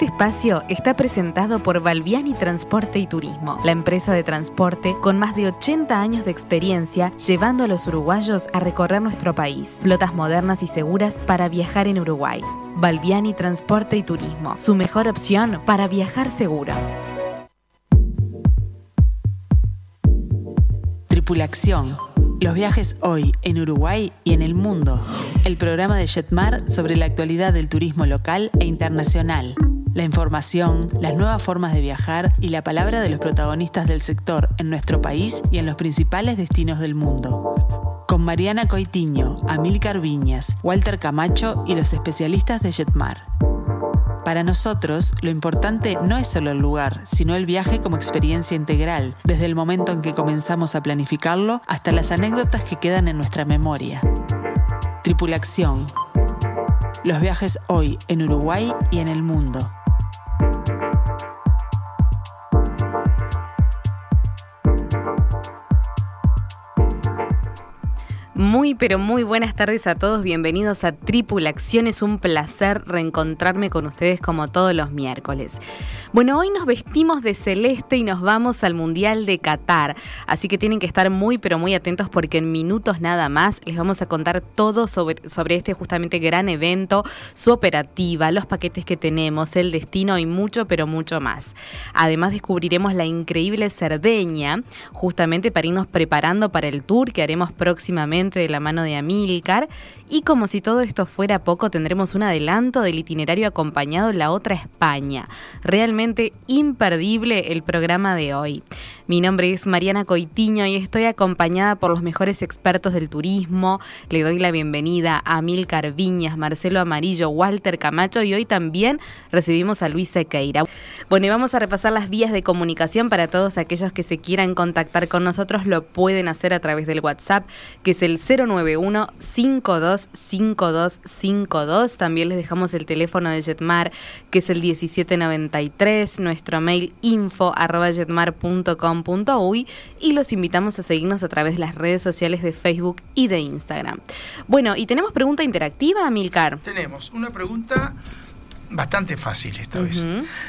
Este espacio está presentado por Valviani Transporte y Turismo, la empresa de transporte con más de 80 años de experiencia llevando a los uruguayos a recorrer nuestro país. Flotas modernas y seguras para viajar en Uruguay. Valviani Transporte y Turismo, su mejor opción para viajar seguro. Tripulación. Los viajes hoy en Uruguay y en el mundo. El programa de Jetmar sobre la actualidad del turismo local e internacional. La información, las nuevas formas de viajar y la palabra de los protagonistas del sector en nuestro país y en los principales destinos del mundo. Con Mariana Coitiño, Amílcar Viñas, Walter Camacho y los especialistas de Jetmar. Para nosotros, lo importante no es solo el lugar, sino el viaje como experiencia integral, desde el momento en que comenzamos a planificarlo hasta las anécdotas que quedan en nuestra memoria. Tripulación. Los viajes hoy en Uruguay y en el mundo. Muy, pero muy buenas tardes a todos. Bienvenidos a Tripulación. Es un placer reencontrarme con ustedes como todos los miércoles. Bueno, hoy nos vestimos de celeste y nos vamos al Mundial de Qatar. Así que tienen que estar muy, pero muy atentos porque en minutos nada más les vamos a contar todo sobre, sobre este justamente gran evento, su operativa, los paquetes que tenemos, el destino y mucho, pero mucho más. Además descubriremos la increíble Cerdeña, justamente para irnos preparando para el tour que haremos próximamente de la mano de Amílcar. Y como si todo esto fuera poco, tendremos un adelanto del itinerario acompañado La Otra España. Realmente imperdible el programa de hoy. Mi nombre es Mariana Coitiño y estoy acompañada por los mejores expertos del turismo. Le doy la bienvenida a Amílcar Viñas, Marcelo Amarillo, Walter Camacho y hoy también recibimos a Luisa Queira. Bueno, y vamos a repasar las vías de comunicación para todos aquellos que se quieran contactar con nosotros. Lo pueden hacer a través del WhatsApp, que es el 091 525252. También les dejamos el teléfono de Jetmar, que es el 1793, nuestro mail info arroba jetmar.com.uy y los invitamos a seguirnos a través de las redes sociales de Facebook y de Instagram. Bueno, y tenemos pregunta interactiva, Milcar. Tenemos una pregunta bastante fácil esta vez.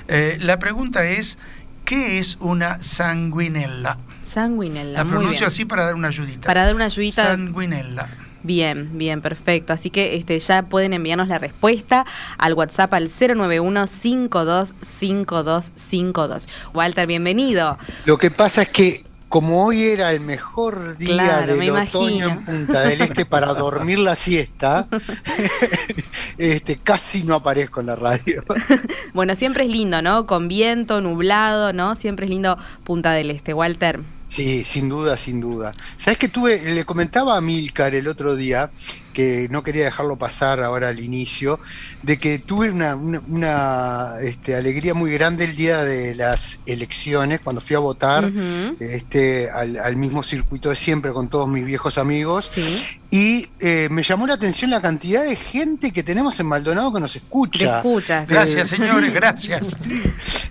Eh, la pregunta es, ¿qué es una sanguinella? Sanguinella. La muy pronuncio bien. así para dar una ayudita. Para dar una ayudita. Sanguinella. Bien, bien, perfecto. Así que este, ya pueden enviarnos la respuesta al WhatsApp al 091-525252. Walter, bienvenido. Lo que pasa es que como hoy era el mejor día Claro, del otoño imagino. en Punta del Este para dormir la siesta, este, casi no aparezco en la radio. Bueno, siempre es lindo, ¿no? Con viento, nublado, ¿no? Siempre es lindo Punta del Este. Walter. Sí, sin duda, sin duda. ¿Sabes que tuve, le comentaba a Milcar el otro día, que no quería dejarlo pasar ahora al inicio, de que tuve una, una, una, este, alegría muy grande el día de las elecciones, cuando fui a votar, este, al, al mismo circuito de siempre con todos mis viejos amigos. Sí. Y eh, me llamó la atención la cantidad de gente que tenemos en Maldonado que nos Te escucha. escuchas. Gracias, Eh, señores, sí. gracias.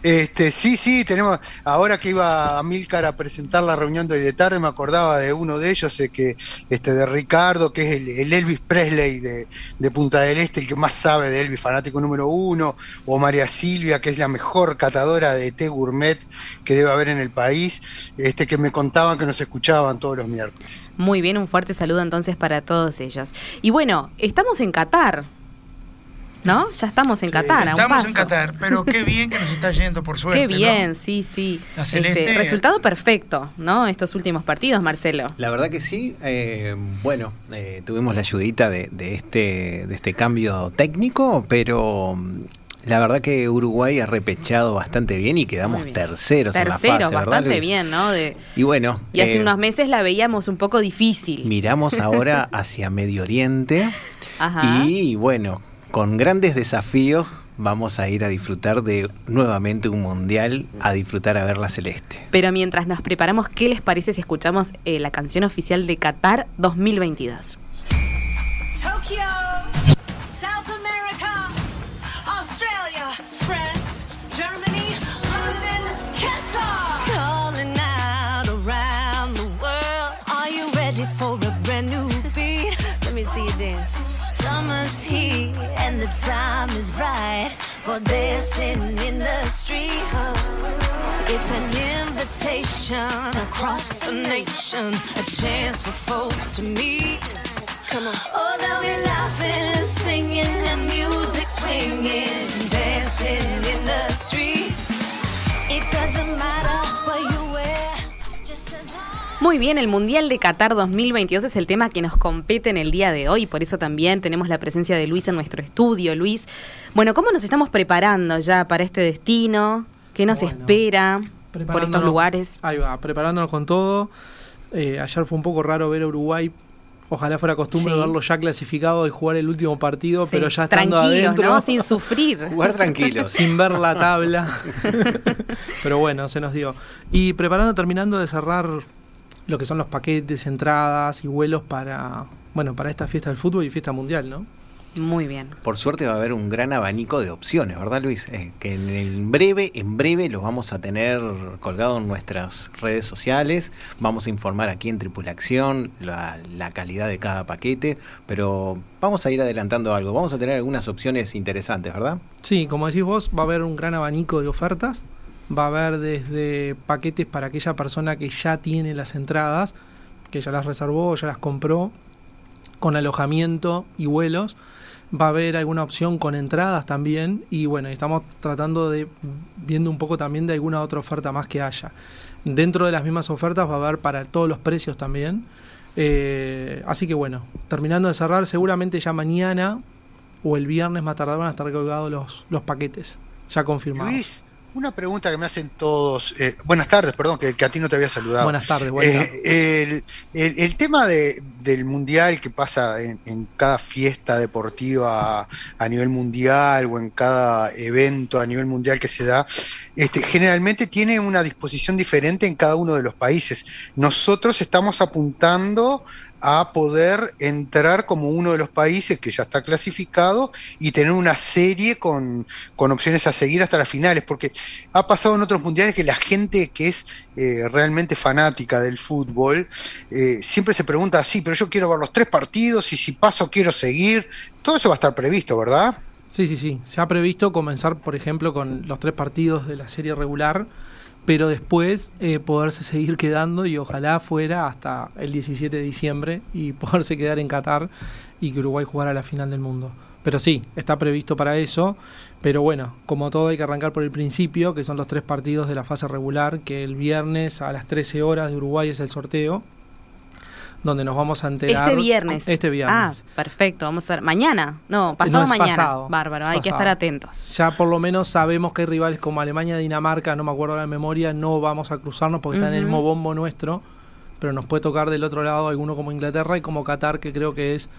Este, sí, sí, tenemos. Ahora que iba a Milcar a presentar la reunión de hoy de tarde, me acordaba de uno de ellos, eh, que, este, de Ricardo, que es el, el Elvis Presley de, de Punta del Este, el que más sabe de Elvis, fanático número uno, o María Silvia, que es la mejor catadora de té gourmet que debe haber en el país, este, que me contaban que nos escuchaban todos los miércoles. Muy bien, un fuerte saludo entonces para todos ellos. Y bueno, estamos en Qatar. ¿No? Ya estamos en Qatar, a un Estamos paso. en Qatar, pero qué bien que nos está yendo por suerte. Qué bien, ¿no? sí, sí. La Este, resultado perfecto, ¿no? Estos últimos partidos, Marcelo. La verdad que sí. eh, bueno, eh, tuvimos la ayudita de, de este, de este cambio técnico, pero la verdad que Uruguay ha repechado bastante bien y quedamos bien. terceros, en la Tercero, fase, ¿verdad, bastante Luis? bien, ¿no? De, Y bueno, y hace eh, unos meses la veíamos un poco difícil. miramos ahora hacia Medio Oriente Ajá. y bueno, con grandes desafíos vamos a ir a disfrutar de nuevamente un mundial, a disfrutar a ver la celeste. Pero mientras nos preparamos, ¿qué les parece si escuchamos eh, la canción oficial de Qatar 2022? Tokyo, time is right. for dancing in the street. It's an invitation across the nations, a chance for folks to meet. Come on. Oh, they'll be laughing and singing and music swinging, Muy bien, el Mundial de Qatar 2022 es el tema que nos compete en el día de hoy, por eso también tenemos la presencia de Luis en nuestro estudio. Luis, bueno, ¿cómo nos estamos preparando ya para este destino? ¿Qué nos Bueno, espera por estos lugares? Ahí va, preparándonos con todo. Eh, ayer fue un poco raro ver a Uruguay. Ojalá fuera costumbre Sí. verlo ya clasificado y jugar el último partido, Sí, pero ya estando tranquilos, adentro, ¿no? Sin sufrir. Jugar tranquilos. sin ver la tabla. pero bueno, se nos dio. Y preparando, terminando de cerrar lo que son los paquetes, entradas y vuelos para, bueno, para esta fiesta del fútbol y fiesta mundial, ¿no? Muy bien. Por suerte va a haber un gran abanico de opciones, ¿verdad Luis? Eh, que en el breve, en breve los vamos a tener colgados en nuestras redes sociales. Vamos a informar aquí en Tripulación la, la calidad de cada paquete, pero vamos a ir adelantando algo. Vamos a tener algunas opciones interesantes, ¿verdad? Sí, como decís vos, va a haber un gran abanico de ofertas. Va a haber desde paquetes para aquella persona que ya tiene las entradas, que ya las reservó, ya las compró, con alojamiento y vuelos. Va a haber alguna opción con entradas también. Y bueno, estamos tratando de viendo un poco también de alguna otra oferta más que haya. Dentro de las mismas ofertas va a haber para todos los precios también. Eh, así que bueno, terminando de cerrar, seguramente ya mañana o el viernes más tardar van a estar colgados los, los paquetes, ya confirmados. Luis, una pregunta que me hacen todos. eh, buenas tardes, perdón, que, que a ti no te había saludado. Buenas tardes, buenas Eh, el, el- el tema de, del mundial que pasa en, en cada fiesta deportiva a nivel mundial o en cada evento a nivel mundial que se da, este, generalmente tiene una disposición diferente en cada uno de los países. Nosotros estamos apuntando a poder entrar como uno de los países que ya está clasificado y tener una serie con, con opciones a seguir hasta las finales, porque ha pasado en otros mundiales que la gente que es eh, realmente fanática del fútbol eh, siempre se pregunta, sí, pero yo quiero ver los tres partidos y si paso quiero seguir. Todo eso va a estar previsto, ¿verdad? Sí, sí, sí. Se ha previsto comenzar, por ejemplo, con los tres partidos de la serie regular, pero después eh, poderse seguir quedando y ojalá fuera hasta el 17 de diciembre y poderse quedar en Qatar y que Uruguay jugara la final del mundo. Pero sí, está previsto para eso. Pero bueno, como todo hay que arrancar por el principio, que son los tres partidos de la fase regular, que el viernes a las 13 horas de Uruguay es el sorteo, donde nos vamos a enterar. Este viernes. Este viernes. Ah, perfecto. Vamos a ver. Mañana. No, pasado mañana. pasado. Bárbaro, hay que estar atentos. Ya por lo menos sabemos que hay rivales como Alemania, Dinamarca, no me acuerdo la memoria, no vamos a cruzarnos porque están en el mismo bombo nuestro, pero nos puede tocar del otro lado alguno como Inglaterra y como Qatar, que creo que es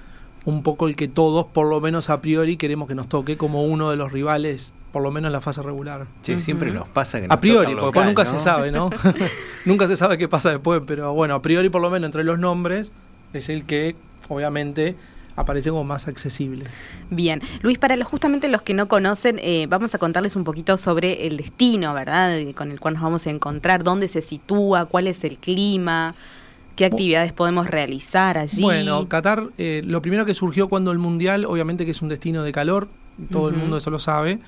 un poco el que todos, por lo menos a priori, queremos que nos toque como uno de los rivales, por lo menos en la fase regular. Che, siempre nos pasa que A nos priori, toca porque local, nunca ¿no? se sabe, ¿no? nunca se sabe qué pasa después, pero bueno, a priori por lo menos entre los nombres es el que obviamente aparece como más accesible. Bien, Luis, para los, justamente los que no conocen, eh, vamos a contarles un poquito sobre el destino, ¿verdad? Con el cual nos vamos a encontrar, dónde se sitúa, cuál es el clima, qué actividades podemos realizar allí. Bueno, Qatar, eh, lo primero que surgió cuando el Mundial, obviamente que es un destino de calor, todo el mundo eso lo sabe.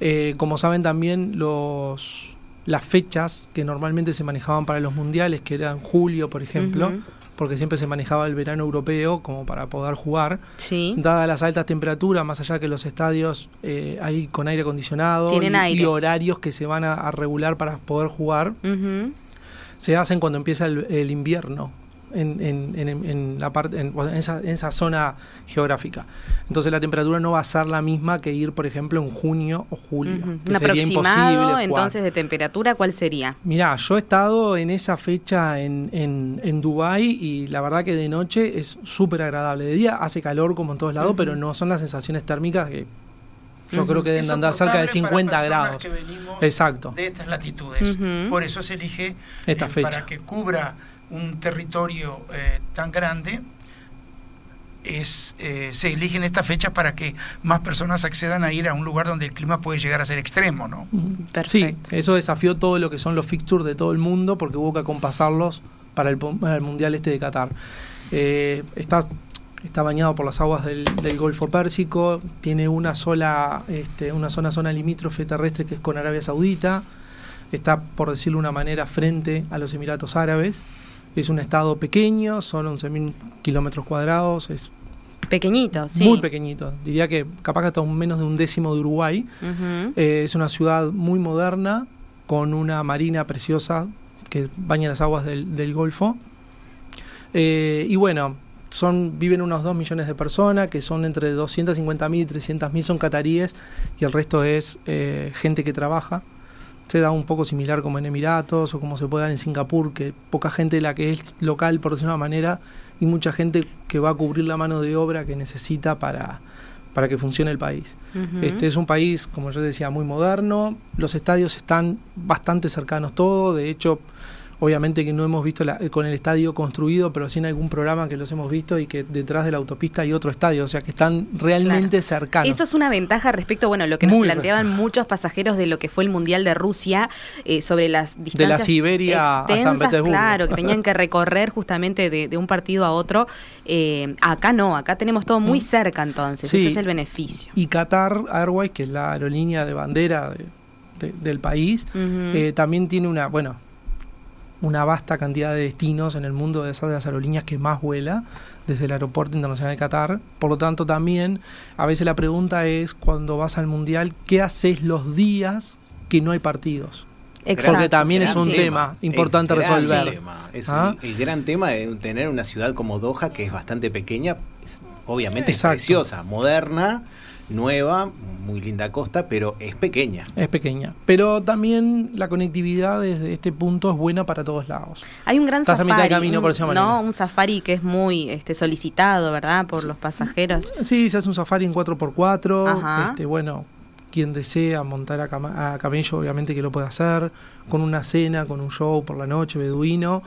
Eh, como saben también los las fechas que normalmente se manejaban para los mundiales, que eran julio, por ejemplo, porque siempre se manejaba el verano europeo como para poder jugar. sí. Dadas las altas temperaturas, más allá que los estadios eh, hay con aire acondicionado y, aire. y horarios que se van a, a regular para poder jugar, Ujú. Se hacen cuando empieza el, el invierno en, en- en- en la parte esa, en esa zona geográfica. Entonces la temperatura no va a ser la misma que ir, por ejemplo, en junio o julio. Ujú. que Un sería imposible aproximado entonces de temperatura, ¿cuál sería? Mirá, yo he estado en esa fecha en, en, en Dubái y la verdad que de noche es súper agradable. De día hace calor como en todos lados, pero no son las sensaciones térmicas que yo creo que deben andar cerca de soportable para 50 personas grados. que venimos Exacto. de estas latitudes. Por eso se elige Esta eh, fecha. para que cubra un territorio eh, tan grande. Es, eh, se eligen estas fechas para que más personas accedan a ir a un lugar donde el clima puede llegar a ser extremo, ¿no? Sí, Perfecto. eso desafió todo lo que son los fixtures de todo el mundo porque hubo que acompasarlos para el, para el Mundial este de Qatar. Eh, está está bañado por las aguas del, del Golfo Pérsico, tiene una sola, este, una zona, zona limítrofe terrestre que es con Arabia Saudita, está, por decirlo de una manera, frente a los Emiratos Árabes. Es un estado pequeño, son 11.000 kilómetros cuadrados, es Pequeñito, sí. muy pequeñito. Diría que capaz que hasta menos de un décimo de Uruguay. Eh, es una ciudad muy moderna, con una marina preciosa que baña las aguas del, del Golfo. Eh, y bueno, son, viven unos 2 millones de personas, que son entre 250.000 y 300.000 son cataríes, y el resto es eh, gente que trabaja. Se da un poco similar como en Emiratos o como se puede dar en Singapur, que poca gente de la que es local, por decirlo de una manera, y mucha gente que va a cubrir la mano de obra que necesita para, para que funcione el país. Este es un país, como yo decía, muy moderno. Los estadios están bastante cercanos todos. De hecho, obviamente que no hemos visto la- con el estadio construido, pero sí en algún programa que los hemos visto y que detrás de la autopista hay otro estadio. O sea que están realmente cercanos. Eso es una ventaja respecto, bueno, lo que nos Muy planteaban ventaja. muchos pasajeros de lo que fue el Mundial de Rusia eh, sobre las distancias la Siberia a San Petersburgo. Claro, que tenían que recorrer justamente de, de un partido a otro. Eh, acá no, acá tenemos todo muy cerca entonces, Mm. Sí. ese es el beneficio. Y Qatar Airways, que es la aerolínea de bandera de- de- del país, eh, también tiene una, bueno, una vasta cantidad de destinos en el mundo de esas de las aerolíneas que más vuela desde el aeropuerto internacional de Qatar. Por lo tanto, también a veces la pregunta es cuando vas al mundial, ¿qué haces los días que no hay partidos? Exacto. Porque también es un sí. tema importante El gran resolver. tema. Es ¿Ah? el, el gran tema de tener una ciudad como Doha, que es bastante pequeña, es- obviamente Exacto. es preciosa, moderna, nueva, muy linda costa, pero es pequeña. Es pequeña. Pero también la conectividad desde este punto es buena para todos lados. Hay un gran Estás a safari, mitad de camino, un- por decirlo de ¿no? manera. Un safari que es muy este, solicitado, ¿verdad? Por los pasajeros. Sí, se hace un safari en 4x4. Ajá. Este, bueno, quien desea montar a, cama- a camello, obviamente que lo puede hacer, con una cena, con un show por la noche, beduino.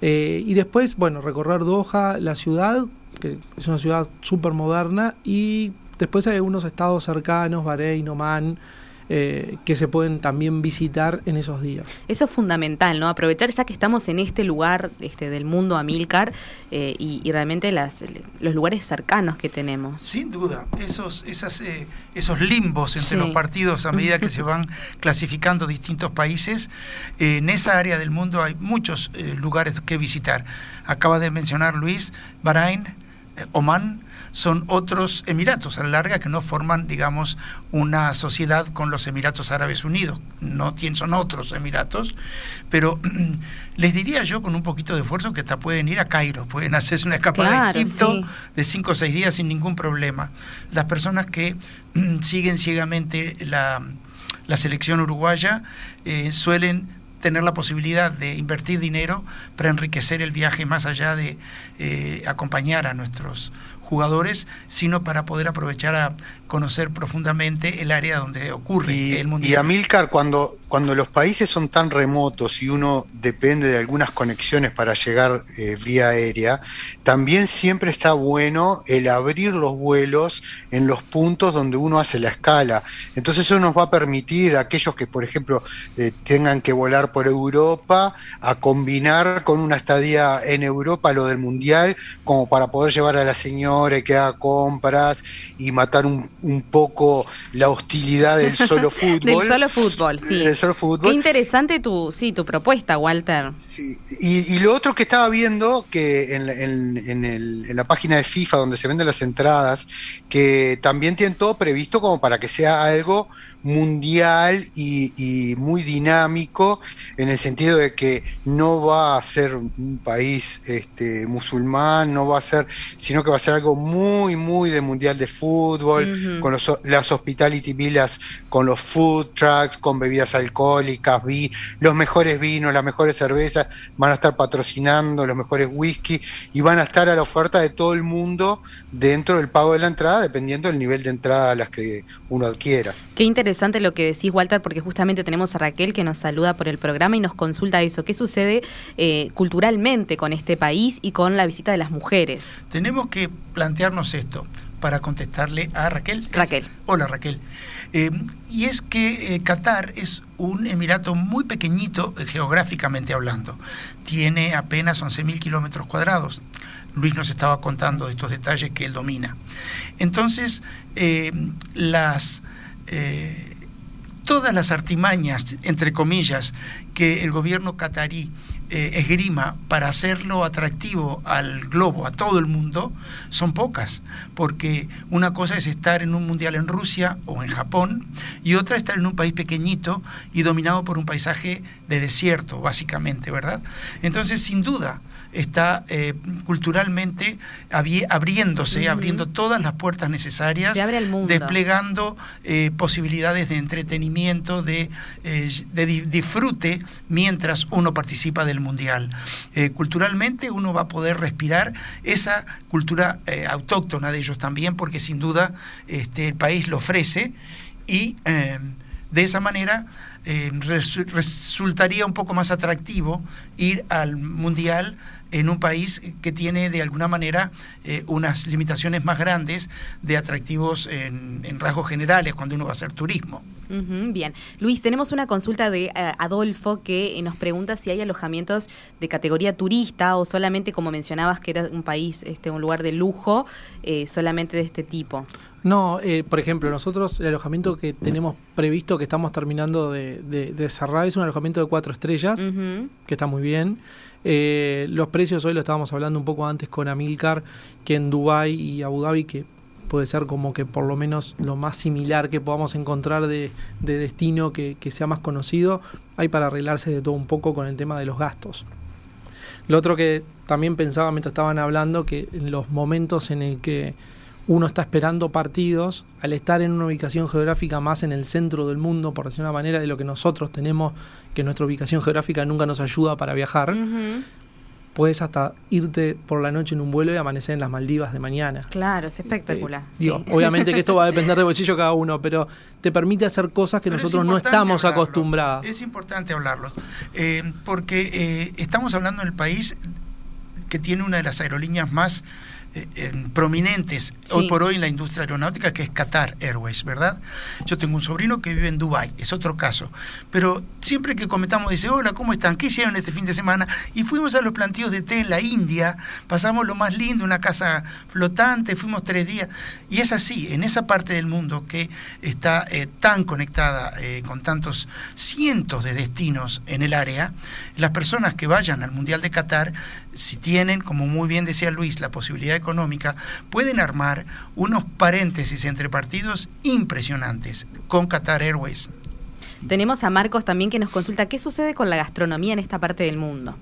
Eh, y después, bueno, recorrer Doha, la ciudad, que es una ciudad súper moderna, y después hay algunos estados cercanos, Bahrein, Oman, eh, que se pueden también visitar en esos días. Eso es fundamental, ¿no? Aprovechar ya que estamos en este lugar este, del mundo Amilcar eh, y, y realmente las, los lugares cercanos que tenemos. Sin duda, esos, esas, eh, esos limbos entre Sí. los partidos a medida que se van clasificando distintos países, eh, en esa área del mundo hay muchos eh, lugares que visitar. Acaba de mencionar Luis, Bahrein, eh, Oman, son otros Emiratos a la larga que no forman, digamos, una sociedad con los Emiratos Árabes Unidos. No tienen, son otros Emiratos, pero les diría yo con un poquito de esfuerzo que hasta pueden ir a Cairo, pueden hacerse una escapada Claro, a Egipto sí. de cinco o seis días sin ningún problema. Las personas que siguen ciegamente la, la selección uruguaya eh, suelen tener la posibilidad de invertir dinero para enriquecer el viaje más allá de eh, acompañar a nuestros jugadores, sino para poder aprovechar a conocer profundamente el área donde ocurre Y, el y mundial. Amílcar, cuando, cuando los países son tan remotos y uno depende de algunas conexiones para llegar eh, vía aérea, también siempre está bueno el abrir los vuelos en los puntos donde uno hace la escala. Entonces eso nos va a permitir a aquellos que, por ejemplo, eh, tengan que volar por Europa, a combinar con una estadía en Europa lo del Mundial, como para poder llevar a la señora y que haga compras y matar un, un poco la hostilidad del solo fútbol. Del solo fútbol, sí. Del solo Qué fútbol. interesante tu, sí, tu propuesta, Walter. Sí, Y, y lo otro que estaba viendo, que en- en el- en la página de FIFA donde se venden las entradas, que también tienen todo previsto como para que sea algo mundial y, y muy dinámico, en el sentido de que no va a ser un país este, musulmán, no va a ser, sino que va a ser algo muy, muy de mundial de fútbol, con los, las hospitality villas, con los food trucks, con bebidas alcohólicas, vi, los mejores vinos, las mejores cervezas, van a estar patrocinando los mejores whisky y van a estar a la oferta de todo el mundo dentro del pago de la entrada, dependiendo del nivel de entrada a las que uno adquiera. Qué interesante lo que decís, Walter, porque justamente tenemos a Raquel que nos saluda por el programa y nos consulta eso. ¿Qué sucede eh, culturalmente con este país y con la visita de las mujeres? Tenemos que plantearnos esto para contestarle a Raquel. Raquel. Hola Raquel. Eh, y es que eh, Qatar es un emirato muy pequeñito eh, geográficamente hablando. Tiene apenas 11.000 kilómetros cuadrados. Luis nos estaba contando estos detalles que él domina. Entonces, las... eh, todas las artimañas, entre comillas, que el gobierno catarí eh, esgrima para hacerlo atractivo al globo, a todo el mundo, son pocas, porque una cosa es estar en un mundial en Rusia o en Japón y otra estar en un país pequeñito y dominado por un paisaje de desierto, básicamente, ¿verdad? Entonces, sin duda, está eh, culturalmente abri- abriéndose, abriendo todas las puertas necesarias, desplegando eh, posibilidades de entretenimiento, de, eh, de di- disfrute mientras uno participa del mundial. Culturalmente uno va a poder respirar esa cultura autóctona de ellos también, porque sin duda este, el país lo ofrece y eh, de esa manera eh, resu- resultaría un poco más atractivo ir al mundial en un país que tiene de alguna manera eh, unas limitaciones más grandes de atractivos en, en rasgos generales cuando uno va a hacer turismo. Bien. Luis, tenemos una consulta de eh, Adolfo que eh, nos pregunta si hay alojamientos de categoría turista o solamente, como mencionabas, que era un país, este, un lugar de lujo, eh, solamente de este tipo. No, eh, por ejemplo, nosotros el alojamiento que tenemos previsto, que estamos terminando de, de- de cerrar, es un alojamiento de cuatro estrellas, que está muy bien. Eh, los precios hoy lo estábamos hablando un poco antes con Amilcar, que en Dubai y Abu Dhabi, que puede ser como que por lo menos lo más similar que podamos encontrar de, de destino que, que sea más conocido, hay para arreglarse de todo un poco con el tema de los gastos. Lo otro que también pensaba mientras estaban hablando, que en los momentos en el que uno está esperando partidos, al estar en una ubicación geográfica más en el centro del mundo, por decir una manera, de lo que nosotros tenemos, que nuestra ubicación geográfica nunca nos ayuda para viajar, puedes hasta irte por la noche en un vuelo y amanecer en las Maldivas de mañana. Claro, es espectacular. Eh, digo, obviamente que esto va a depender del bolsillo de cada uno, pero te permite hacer cosas que Pero es nosotros no estamos hablarlo, acostumbrados. Es importante hablarlos, eh, porque eh, estamos hablando en el país que tiene una de las aerolíneas más eh, prominentes Sí. hoy por hoy en la industria aeronáutica, que es Qatar Airways, ¿verdad? Yo tengo un sobrino que vive en Dubai, es otro caso. Pero siempre que comentamos, dice, hola, ¿cómo están? ¿Qué hicieron este fin de semana? Y fuimos a los plantíos de té en la India, pasamos lo más lindo, una casa flotante, fuimos tres días. Y es así, en esa parte del mundo que está eh, tan conectada eh, con tantos cientos de destinos en el área, las personas que vayan al Mundial de Qatar, si tienen, como muy bien decía Luis, la posibilidad económica, pueden armar unos paréntesis entre partidos impresionantes con Qatar Airways. Tenemos a Marcos también que nos consulta qué sucede con la gastronomía en esta parte del mundo.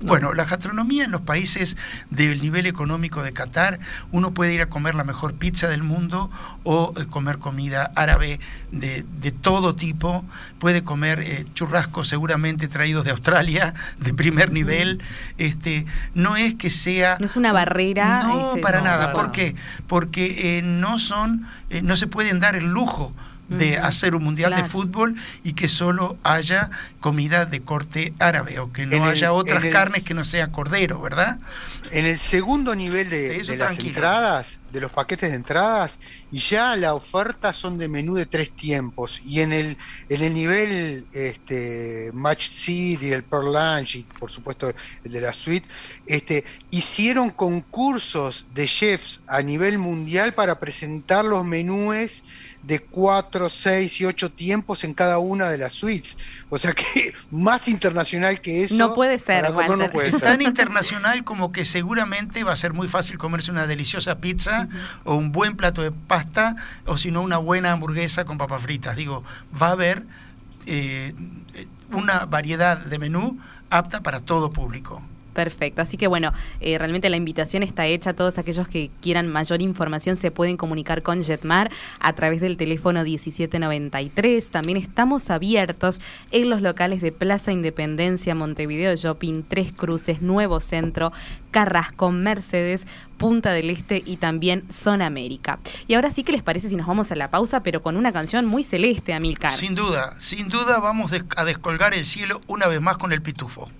Bueno, la gastronomía en los países del nivel económico de Qatar, uno puede ir a comer la mejor pizza del mundo o eh, comer comida árabe de, de todo tipo, puede comer eh, churrascos seguramente traídos de Australia, de primer nivel. Este, no es que sea... No es una barrera, No, este, para no, nada. ¿Por qué? Porque eh, no son, eh, no se pueden dar el lujo de hacer un mundial de fútbol y que solo haya comida de corte árabe o que no En el- haya otras el- carnes que no sea cordero, ¿verdad? En el segundo nivel de, las entradas, de los paquetes de entradas, ya la oferta son de menú de tres tiempos. Y en el, en el nivel este, Match City, el Pearl Lunch y por supuesto el de la suite, este, hicieron concursos de chefs a nivel mundial para presentar los menúes de cuatro, seis y ocho tiempos en cada una de las suites. O sea que más internacional que eso. No puede ser, no puede Es ser. tan internacional como que seguramente va a ser muy fácil comerse una deliciosa pizza o un buen plato de pasta o si no una buena hamburguesa con papas fritas. Digo, va a haber eh, una variedad de menú apta para todo público. Perfecto, así que bueno, eh, realmente la invitación está hecha. Todos aquellos que quieran mayor información se pueden comunicar con Jetmar a través del teléfono 1793. También estamos abiertos en los locales de Plaza Independencia, Montevideo Shopping, Tres Cruces, Nuevo Centro, Carrasco, Mercedes, Punta del Este y también Zona América. Y ahora sí que les parece si nos vamos a la pausa, pero con una canción muy celeste, Amilcar. Sin duda, sin duda vamos a descolgar el cielo una vez más con el pitufo.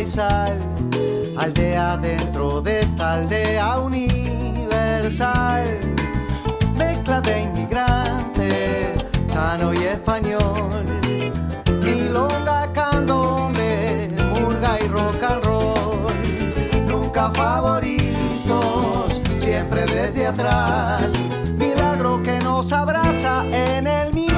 Y aldea dentro de esta aldea universal, mezcla de inmigrante, cano y español, milonga, candombe, murga y rock and roll, nunca favoritos, siempre desde atrás, milagro que nos abraza en el minuto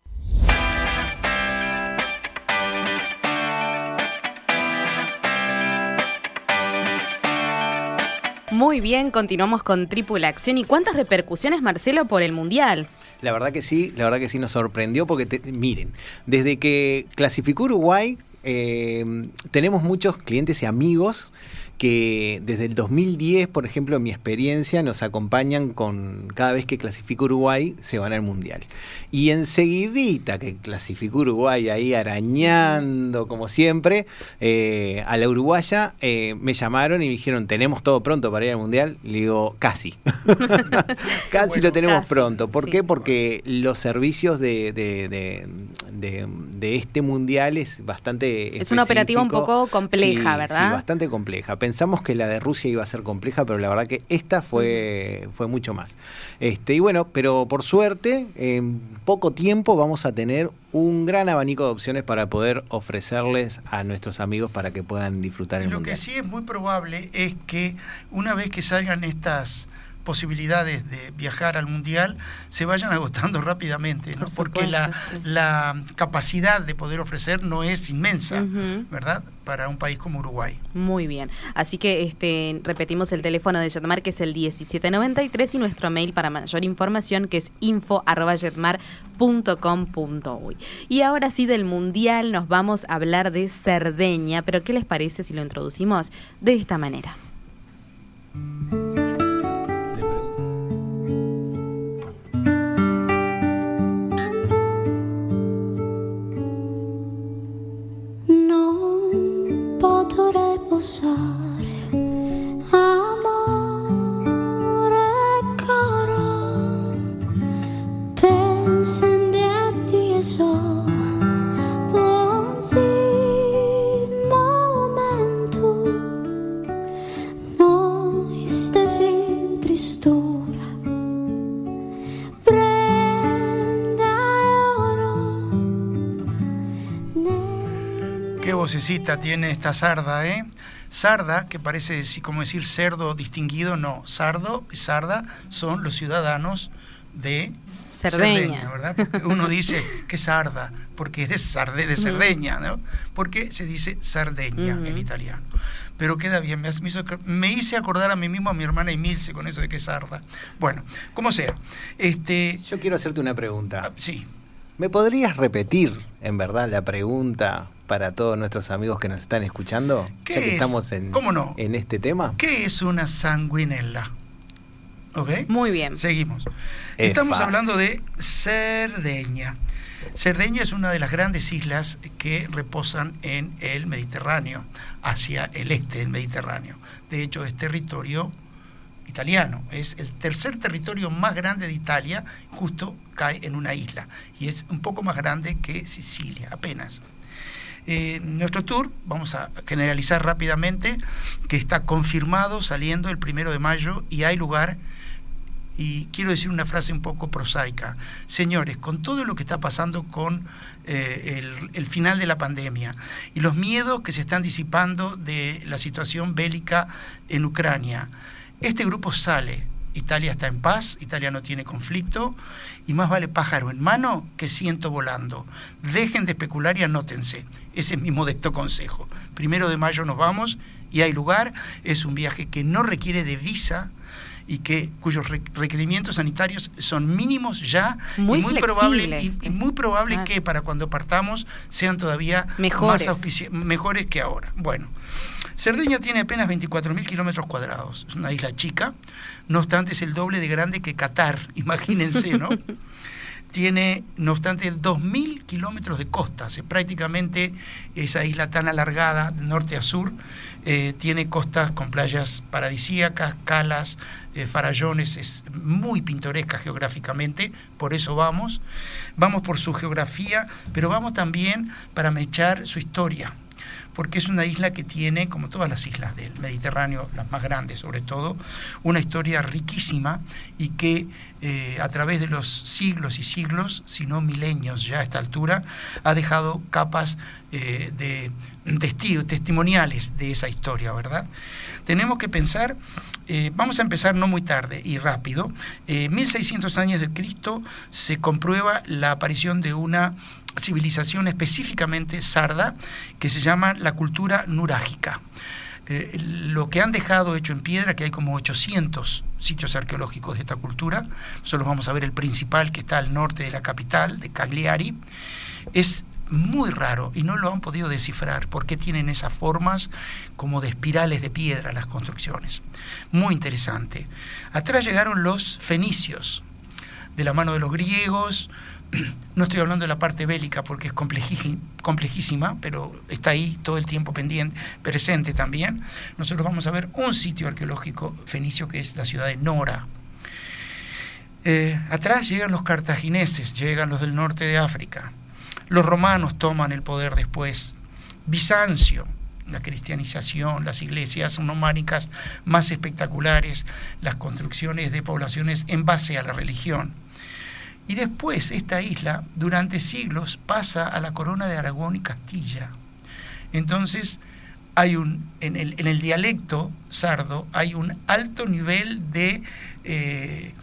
Muy bien, continuamos con Tripula Acción. ¿Y cuántas repercusiones, Marcelo, por el Mundial? La verdad que sí, la verdad que sí nos sorprendió porque, te- miren, desde que clasificó Uruguay, eh, tenemos muchos clientes y amigos que desde el 2010, por ejemplo, en mi experiencia, nos acompañan con cada vez que clasifica Uruguay, se van al Mundial. Y enseguidita que clasificó Uruguay ahí arañando, como siempre, eh, a la uruguaya, eh, me llamaron y me dijeron, ¿tenemos todo pronto para ir al Mundial? Le digo, casi. casi Bueno, lo tenemos casi, pronto. ¿Por sí. qué? Porque los servicios de, de- de- de- de este mundial es bastante. Es una operativa un poco compleja, Sí, ¿verdad? Sí, bastante compleja. Pensamos que la de Rusia iba a ser compleja, pero la verdad que esta fue, fue mucho más. Este, y bueno, pero por suerte, en poco tiempo vamos a tener un gran abanico de opciones para poder ofrecerles a nuestros amigos para que puedan disfrutar el lo mundial. que sí es muy probable es que una vez que salgan estas posibilidades de viajar al mundial se vayan agotando rápidamente, ¿no? Por porque la, supuesto, sí. la capacidad de poder ofrecer no es inmensa. ¿verdad? Para un país como Uruguay. Muy bien. Así que este repetimos el teléfono de Jetmar que es el 1793 y nuestro mail para mayor información que es info@jetmar.com.uy. Y ahora sí del mundial nos vamos a hablar de Cerdeña, pero ¿qué les parece si lo introducimos de esta manera? Tiene esta sarda, ¿eh? Sarda, que parece decir, como decir cerdo distinguido, no. Sardo y sarda son los ciudadanos de Cerdeña. ¿verdad? Porque uno dice que sarda, porque es de, Sarde- de Cerdeña, ¿no? Porque se dice Sardeña en italiano. Pero queda bien, me, hizo me hice acordar a mí mismo, a mi hermana Emilce, con eso de que es sarda. Bueno, como sea. Este, Yo quiero hacerte una pregunta. ah, sí, ¿Me podrías repetir, en verdad, la pregunta para todos nuestros amigos que nos están escuchando? ¿Qué ya que es? estamos en, ¿Cómo no? en este tema. ¿qué es una sanguinella? ¿Ok? Muy bien. Seguimos. Es Estamos fácil. hablando de Cerdeña. Cerdeña es una de las grandes islas que reposan en el Mediterráneo, hacia el este del Mediterráneo. De hecho, es territorio italiano. Es el tercer territorio más grande de Italia, justo cae en una isla. Y es un poco más grande que Sicilia, apenas. Eh, nuestro tour, vamos a generalizar rápidamente, que está confirmado saliendo el primero de mayo y hay lugar y quiero decir una frase un poco prosaica. Señores, con todo lo que está pasando con eh, el, el final de la pandemia y los miedos que se están disipando de la situación bélica en Ucrania, este grupo sale. Italia está en paz, Italia no tiene conflicto y más vale pájaro en mano que ciento volando. Dejen de especular y anótense. Ese es mi modesto consejo. Primero de mayo nos vamos y hay lugar. Es un viaje que no requiere de visa y que cuyos re- requerimientos sanitarios son mínimos ya Muy y muy probable y, y muy probable Claro. que para cuando partamos sean todavía Mejores. más mejores que ahora. Bueno, Cerdeña tiene apenas 24.000 kilómetros cuadrados, es una isla chica, no obstante es el doble de grande que Qatar, imagínense, ¿no? Tiene, no obstante, 2.000 kilómetros de costas. Es prácticamente esa isla tan alargada, de norte a sur, eh, tiene costas con playas paradisíacas, calas, eh, farallones, es muy pintoresca geográficamente, por eso vamos. Vamos por su geografía, pero vamos también para mechar su historia porque es una isla que tiene, como todas las islas del Mediterráneo, las más grandes sobre todo, una historia riquísima y que eh, a través de los siglos y siglos, si no milenios ya a esta altura, ha dejado capas eh, de testi- testimoniales de esa historia, ¿verdad? Tenemos que pensar, eh, vamos a empezar no muy tarde y rápido, eh, 1600 años de Cristo se comprueba la aparición de una civilización específicamente sarda que se llama la cultura nurágica. Eh, lo que han dejado hecho en piedra, que hay como 800 sitios arqueológicos de esta cultura, solo vamos a ver el principal que está al norte de la capital, de Cagliari, es muy raro y no lo han podido descifrar porque tienen esas formas como de espirales de piedra las construcciones. Muy interesante. Atrás llegaron los fenicios, de la mano de los griegos, no estoy hablando de la parte bélica porque es complejí- complejísima, pero está ahí todo el tiempo pendiente, presente también. Nosotros vamos a ver un sitio arqueológico fenicio que es la ciudad de Nora. Eh, atrás llegan los cartagineses, llegan los del norte de África. Los romanos toman el poder después. Bizancio, la cristianización, las iglesias nománicas más espectaculares, las construcciones de poblaciones en base a la religión. Y después esta isla, durante siglos, pasa a la corona de Aragón y Castilla. Entonces, hay un, en, el, en el dialecto sardo hay un alto nivel de eh,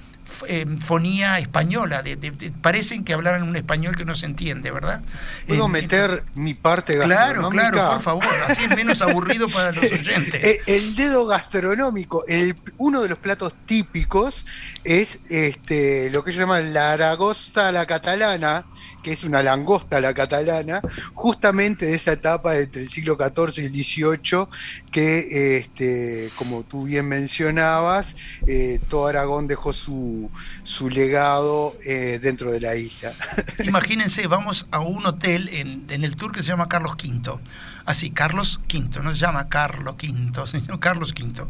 eh, fonía española. De, de- de- parecen que hablaran un español que no se entiende, ¿verdad? ¿Puedo En- meter mi parte Claro, gastronómica? claro, por favor. Así es menos aburrido para los oyentes. Eh, El dedo gastronómico, el- uno de los platos típicos es este, lo que ellos llaman la aragosta a la catalana, que es una langosta a la catalana, justamente de esa etapa entre el siglo XIV y el XVIII, que, este, como tú bien mencionabas, eh, todo Aragón dejó su, su legado eh, dentro de la isla. Imagínense, vamos a un hotel en, en el tour que se llama Carlos V. Así, Carlos V, no se llama Carlos V, sino Carlos V.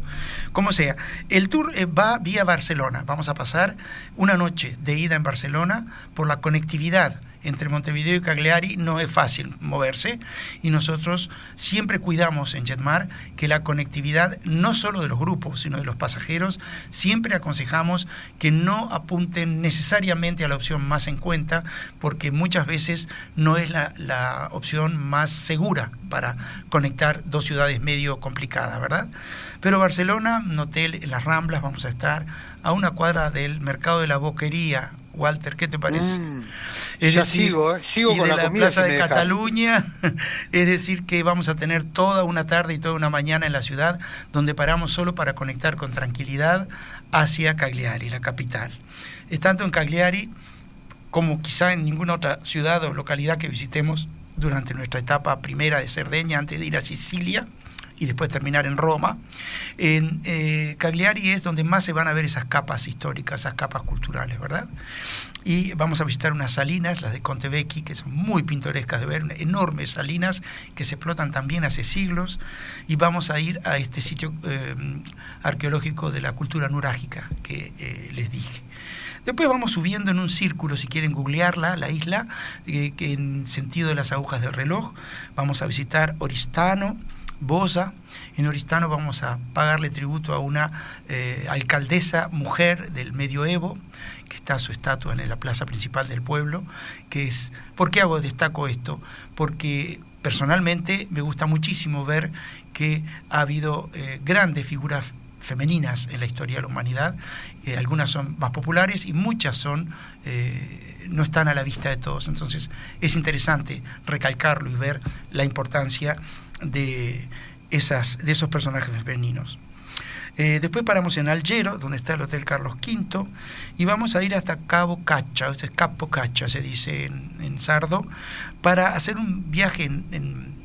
Como sea, el tour eh, va vía Barcelona. Vamos a pasar una noche de ida en Barcelona por la conectividad entre Montevideo y Cagliari no es fácil moverse y nosotros siempre cuidamos en Jetmar que la conectividad no solo de los grupos sino de los pasajeros siempre aconsejamos que no apunten necesariamente a la opción más en cuenta porque muchas veces no es la, opción más segura para conectar dos ciudades medio complicadas, ¿verdad? Pero Barcelona, un hotel en las Ramblas, vamos a estar a una cuadra del mercado de la boquería. Walter, ¿qué te parece? Mm, ya sigo, ¿eh? sigo y con de la la, Plaza de. Cataluña, es decir, que vamos a tener toda una tarde y toda una mañana en la ciudad donde paramos solo para conectar con tranquilidad hacia Cagliari, la capital. Es tanto en Cagliari como quizá en ninguna otra ciudad o localidad que visitemos durante nuestra etapa primera de Cerdeña antes de ir a Sicilia y después terminar en Roma. En eh, Cagliari es donde más se van a ver esas capas históricas, esas capas culturales, ¿verdad? Y vamos a visitar unas salinas, las de Contevecchi, que son muy pintorescas de ver, enormes salinas que se explotan también hace siglos. Y vamos a ir a este sitio eh, arqueológico de la cultura nurágica que eh, les dije. Después vamos subiendo en un círculo, si quieren googlearla, la isla, eh, en sentido de las agujas del reloj. Vamos a visitar Oristano, Bosa. En Oristano vamos a pagarle tributo a una eh, alcaldesa mujer del medioevo, que está su estatua en la plaza principal del pueblo, que es... ¿Por qué hago, destaco esto? Porque personalmente me gusta muchísimo ver que ha habido eh, grandes figuras femeninas en la historia de la humanidad. Algunas son más populares y muchas son eh, no están a la vista de todos. Entonces es interesante recalcarlo y ver la importancia de, esas, de esos personajes femeninos. Eh, después paramos en Algero, donde está el Hotel Carlos V, y vamos a ir hasta Cabo Cacha, o sea, Capo Cacha se dice en, sardo, para hacer un viaje en,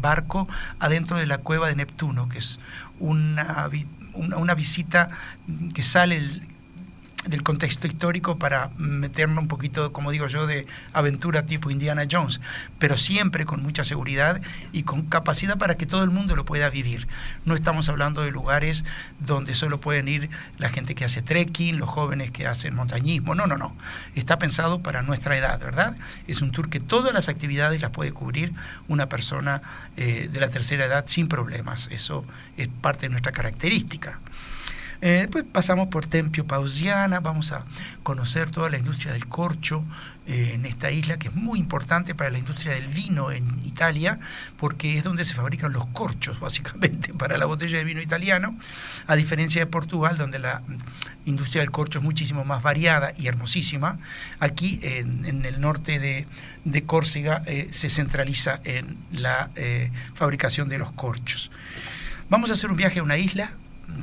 barco adentro de la cueva de Neptuno, que es una, una, una visita que sale del contexto histórico para meternos un poquito, como digo yo, de aventura tipo Indiana Jones, pero siempre con mucha seguridad y con capacidad para que todo el mundo lo pueda vivir. No estamos hablando de lugares donde solo pueden ir la gente que hace trekking, los jóvenes que hacen montañismo, no, no, no. Está pensado para nuestra edad, ¿verdad? Es un tour que todas las actividades las puede cubrir una persona eh, de la tercera edad sin problemas. Eso es parte de nuestra característica. Eh, después pasamos por Tempio Pausiana, vamos a conocer toda la industria del corcho eh, en esta isla, que es muy importante para la industria del vino en Italia, porque es donde se fabrican los corchos, básicamente, para la botella de vino italiano, a diferencia de Portugal, donde la industria del corcho es muchísimo más variada y hermosísima. Aquí, en, el norte de, Córcega, eh, se centraliza en la fabricación de los corchos. Vamos a hacer un viaje a una isla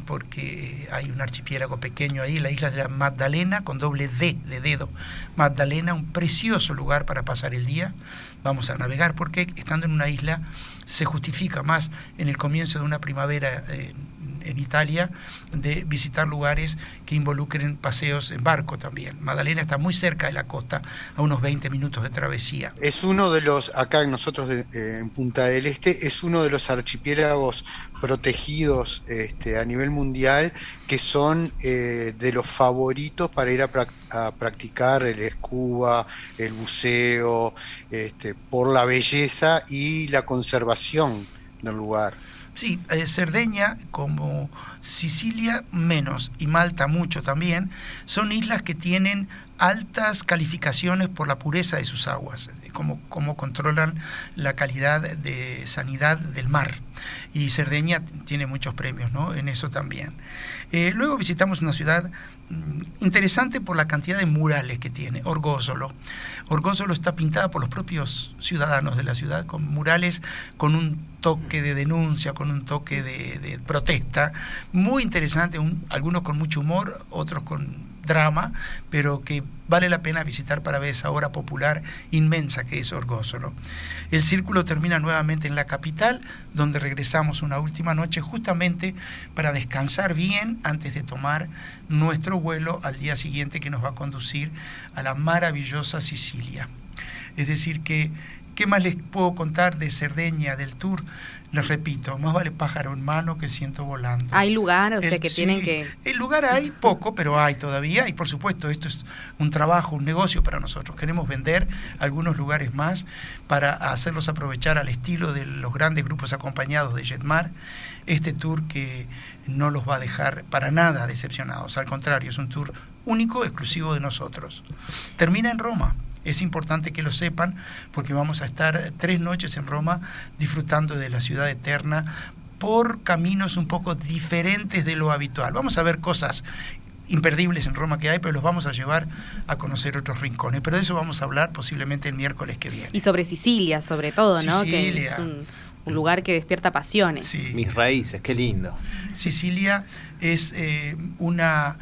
porque hay un archipiélago pequeño ahí, la isla de la Magdalena, con doble D de dedo. Magdalena, un precioso lugar para pasar el día. Vamos a navegar porque estando en una isla se justifica más en el comienzo de una primavera. Eh, en Italia de visitar lugares que involucren paseos en barco también. Magdalena está muy cerca de la costa, a unos 20 minutos de travesía. Es uno de los, acá nosotros en Punta del Este, es uno de los archipiélagos protegidos este, a nivel mundial que son eh, de los favoritos para ir a, practicar el escuba, el buceo, este, por la belleza y la conservación del lugar. Sí, eh, Cerdeña como Sicilia menos y Malta mucho también, son islas que tienen altas calificaciones por la pureza de sus aguas, como, como controlan la calidad de sanidad del mar. Y Cerdeña tiene muchos premios ¿no? en eso también. Eh, luego visitamos una ciudad interesante por la cantidad de murales que tiene, Orgósolo. Orgósolo está pintada por los propios ciudadanos de la ciudad, con murales con un toque de denuncia, con un toque de, protesta, muy interesante, algunos con mucho humor, otros con drama, pero que vale la pena visitar para ver esa obra popular inmensa que es Orgósolo. El círculo termina nuevamente en la capital, donde regresamos una última noche justamente para descansar bien antes de tomar nuestro vuelo al día siguiente que nos va a conducir a la maravillosa Sicilia. Es decir, que, ¿qué más les puedo contar de Cerdeña, del tour? Les repito, más vale pájaro en mano que ciento volando. Hay lugar, o sea, que tienen que... El lugar hay poco, pero hay todavía, y por supuesto esto es un trabajo, un negocio para nosotros. Queremos vender algunos lugares más para hacerlos aprovechar al estilo de los grandes grupos acompañados de Jetmar, este tour que no los va a dejar para nada decepcionados, al contrario, es un tour único, exclusivo de nosotros. Termina en Roma es importante que lo sepan porque vamos a estar tres noches en Roma disfrutando de la ciudad eterna por caminos un poco diferentes de lo habitual. Vamos a ver cosas imperdibles en Roma que hay, pero los vamos a llevar a conocer otros rincones. Pero de eso vamos a hablar posiblemente el miércoles que viene. Y sobre Sicilia, sobre todo, ¿no? Que es un, lugar que despierta pasiones. Mis raíces, qué lindo. Sicilia es eh, una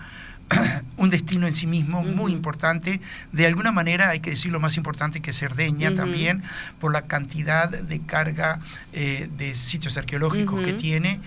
un destino en sí mismo muy importante. De alguna manera hay que decir lo más importante que Cerdeña también, por la cantidad de carga eh, de sitios arqueológicos que tiene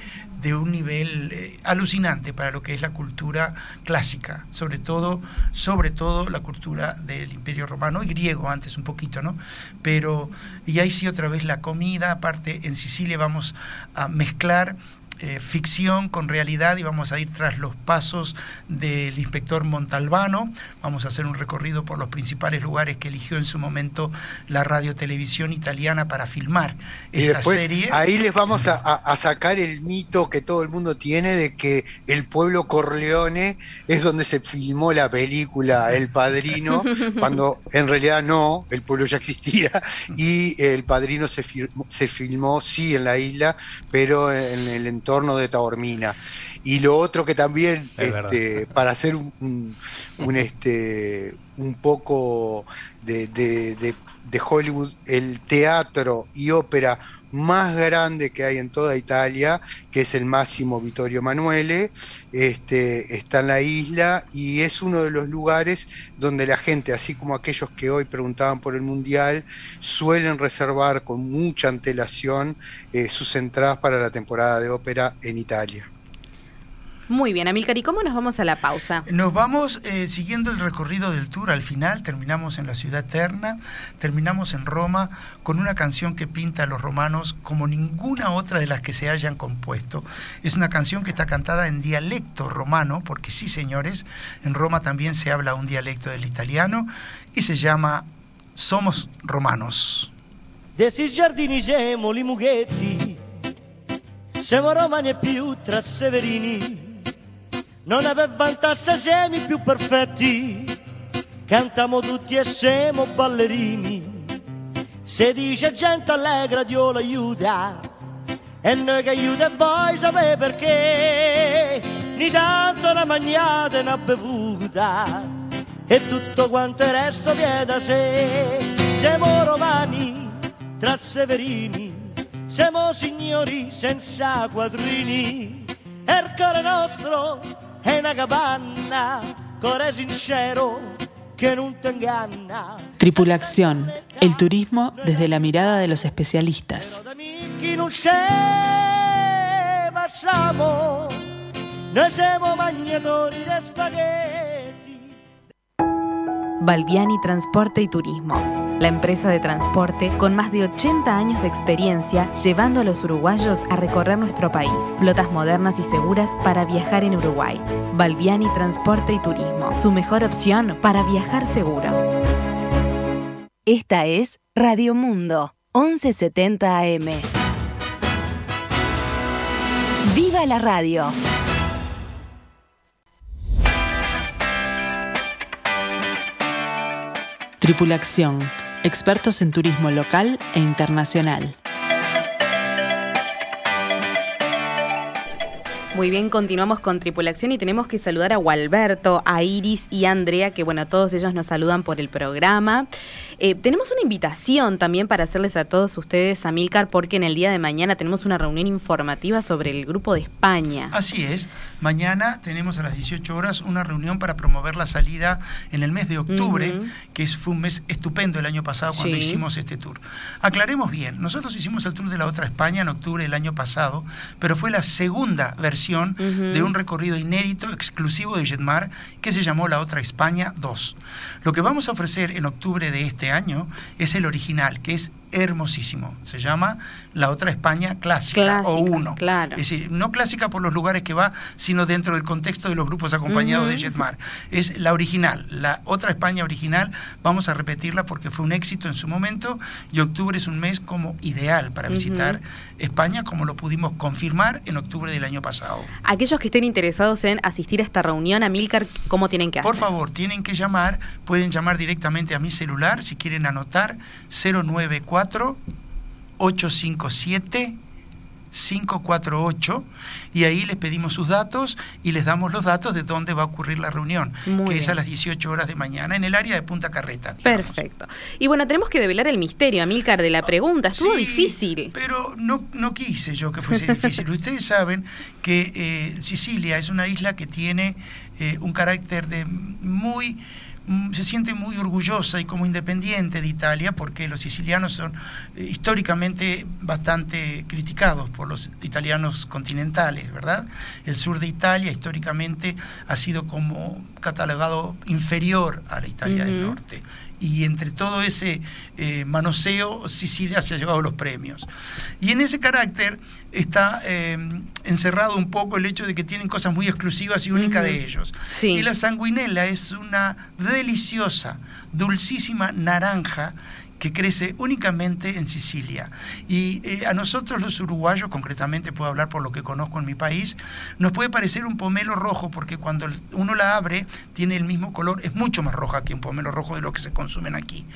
de un nivel eh, alucinante para lo que es la cultura clásica, sobre todo, sobre todo la cultura del Imperio Romano y griego antes un poquito, ¿no? Pero, y ahí sí otra vez la comida, aparte en Sicilia vamos a mezclar eh, ficción con realidad y vamos a ir tras los pasos del inspector Montalbano. Vamos a hacer un recorrido por los principales lugares que eligió en su momento la radio televisión italiana para filmar esta serie. Ahí les vamos a, sacar el mito que todo el mundo tiene de que el pueblo Corleone es donde se filmó la película El Padrino, cuando en realidad no, el pueblo ya existía y El Padrino se, se filmó sí en la isla, pero en el entorno entorno de Taormina. Y lo otro que también, este, para hacer un, un, este, un poco de, de, Hollywood, el teatro y ópera más grande que hay en toda Italia, que es el Máximo Vittorio Emanuele, este, está en la isla y es uno de los lugares donde la gente, así como aquellos que hoy preguntaban por el Mundial, suelen reservar con mucha antelación eh, sus entradas para la temporada de ópera en Italia. Muy bien, Amilcar, ¿y cómo nos vamos a la pausa? Nos vamos eh, siguiendo el recorrido del tour al final, terminamos en la ciudad eterna, terminamos en Roma con una canción que pinta a los romanos como ninguna otra de las que se hayan compuesto. Es una canción que está cantada en dialecto romano, porque sí, señores, en Roma también se habla un dialecto del italiano y se llama Somos romanos. De giardini siamo li mughetti, siamo romani e più tra severini. Non avevamo semi più perfetti, cantiamo tutti e siamo ballerini. Se dice gente allegra Dio l'aiuta, e noi che aiuta voi sapete perché, ni tanto una mangiata e una bevuta, e tutto quanto il resto viene da sé. Siamo romani, tra severini, siamo signori senza quadrini, e il cuore nostro è una capanna, cuore sincero che non ti inganna. Tripulación, el turismo desde la mirada de los especialistas. Noi siamo di spaghetti. Balbiani Transporte y Turismo, la empresa de transporte con más de 80 años de experiencia llevando a los uruguayos a recorrer nuestro país. Flotas modernas y seguras para viajar en Uruguay. Balbiani Transporte y Turismo, su mejor opción para viajar seguro. Esta es Radio Mundo, 1170 AM. ¡Viva la radio! Tripulación, expertos en turismo local e internacional. Muy bien, continuamos con Tripulación y tenemos que saludar a Gualberto, a Iris y a Andrea, que bueno, todos ellos nos saludan por el programa. Eh, tenemos una invitación también para hacerles a todos ustedes, a Milcar, porque en el día de mañana tenemos una reunión informativa sobre el Grupo de España. Así es, mañana tenemos a las 18 horas una reunión para promover la salida en el mes de octubre, que fue un mes estupendo el año pasado cuando Sí. hicimos este tour. Aclaremos bien, nosotros hicimos el tour de la otra España en octubre del año pasado, pero fue la segunda versión De un recorrido inédito, exclusivo de Jetmar, que se llamó La Otra España 2. Lo que vamos a ofrecer en octubre de este año es el original, que es hermosísimo. Se llama La Otra España Clásica, o uno. claro. Es decir, no clásica por los lugares que va, sino dentro del contexto de los grupos acompañados de. Jetmar. Es la original, la otra España original. Vamos a repetirla porque fue un éxito en su momento y octubre es un mes como ideal para visitar España, como lo pudimos confirmar en octubre del año pasado. Aquellos que estén interesados en asistir a esta reunión, a Milcar, ¿cómo tienen que hacer? Por favor, tienen que llamar, pueden llamar directamente a mi celular si quieren anotar 094 857 548 y ahí les pedimos sus datos y les damos los datos de dónde va a ocurrir la reunión, Muy que es a las 18 horas de mañana en el área de Punta Carreta. digamos. Perfecto. Y bueno, tenemos que develar el misterio, Amilcar, de la pregunta. Estuvo Sí, difícil. Pero no, no quise yo que fuese difícil. Ustedes saben que eh, Sicilia es una isla que tiene eh, un carácter de muy se siente muy orgullosa y como independiente de Italia porque los sicilianos son eh, históricamente bastante criticados por los italianos continentales, ¿verdad? El sur de Italia históricamente ha sido como catalogado inferior a la Italia del norte y entre todo ese eh, manoseo Sicilia se ha llevado los premios. Y en ese carácter está eh, encerrado un poco el hecho de que tienen cosas muy exclusivas y únicas de ellos. Sí. Y la sanguinela es una deliciosa, dulcísima naranja que crece únicamente en Sicilia. Y eh, a nosotros los uruguayos, concretamente puedo hablar por lo que conozco en mi país, nos puede parecer un pomelo rojo porque cuando uno la abre tiene el mismo color, es mucho más roja que un pomelo rojo de lo que se consumen aquí.